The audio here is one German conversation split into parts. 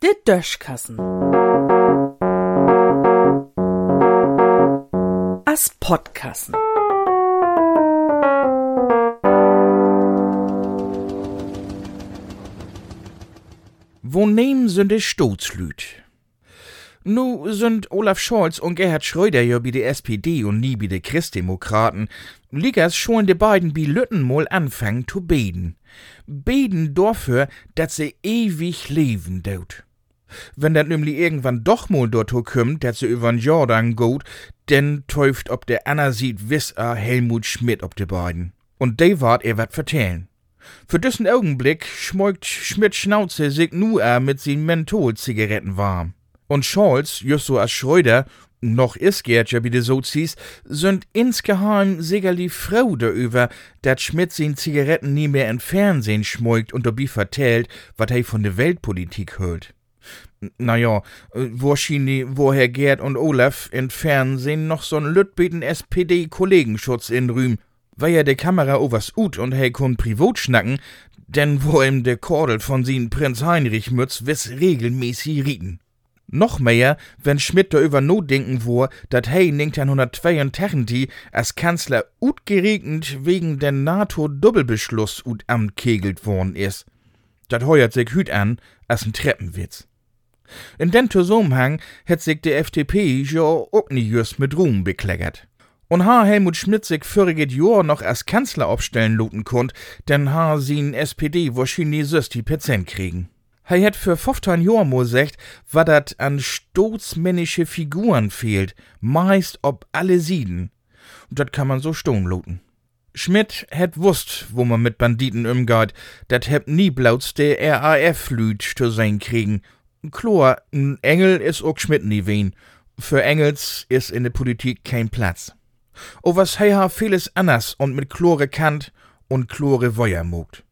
De Döschkassen. As Podkassen. Wo nehmen sind de Stoßlüt? Nu sind Olaf Scholz und Gerhard Schröder ja bei der SPD und nie bei de Christdemokraten. Liegers schon de beiden bi Lütten mal anfangen zu beten. Beten dafür, dass sie ewig leben dort. Wenn dat nämlich irgendwann doch mal dorthin kommt, dass sie übern Jordan geht, denn täuft ob der Anna sieht wiss a Helmut Schmidt ob de beiden. Und de wart er wat vertellen. Für diesen Augenblick schmeugt Schmidt Schnauze sich nu a mit sin Mentholzigaretten warm. Und Scholz, just so als Schröder, noch is Gerd ja wie de Sozis, sind insgeheim sicherli froh darüber, dat Schmidt sin Zigaretten nie mehr im Fernsehen schmeugt und dabei vertellt, wat er von der Weltpolitik hört. Naja, wahrscheinlich, woher Gerd und Olaf in Fernsehen noch so'n lütbeten SPD-Kollegenschutz in Rühm, weil ja de Kamera overs ut und hey kun privat schnacken, denn wo ihm de Kordel von sin Prinz Heinrich Mütz wiss regelmäßig rieten. Noch mehr, wenn Schmidt da über not denken wo, dat hey 1982 als Kanzler ut geregnet wegen der NATO-Doppelbeschluss ut amt kegelt worden is. Dat heuert sich hüt an, als ein Treppenwitz. In den Zusammenhang hätt sich die FDP ja auch nie just mit Ruhm bekleckert. Und ha Helmut Schmidt sich voriges Jahr noch als Kanzler aufstellen luten konnt, denn ha sin SPD wahrscheinlich die Prozent kriegen. Er hätt für 15 Jahr mo secht, wat dat an stoßmännische Figuren fehlt, meist ob alle Sieden. Und dat kann man so stehen luten. Schmidt hätt wusst, wo man mit Banditen umgeht, dat hätt nie blauts de RAF-Lüd zu sein kriegen. Chlor, n Engel is ook Schmidt nie wen. Für Engels is in der Politik kein Platz. O was hei ha vieles anders und mit Chlore kannt und Chlore Feuer mogt.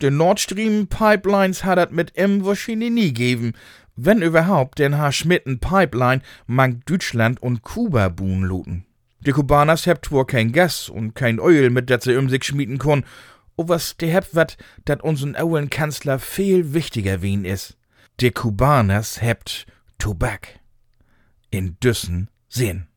De Nord Stream Pipelines hat dat mit em wahrscheinlich nie geben. Wenn überhaupt, denn ha Schmitten Pipeline mag Deutschland und Kuba buhen luten. De Kubaners hebt zwar kein Gas und kein Öl, mit dat sie um sich schmieden kon, o was de hebt wat, dat unseren owen Kanzler viel wichtiger wien is. De Kubaners hebt Tobak. In Düssen sehen.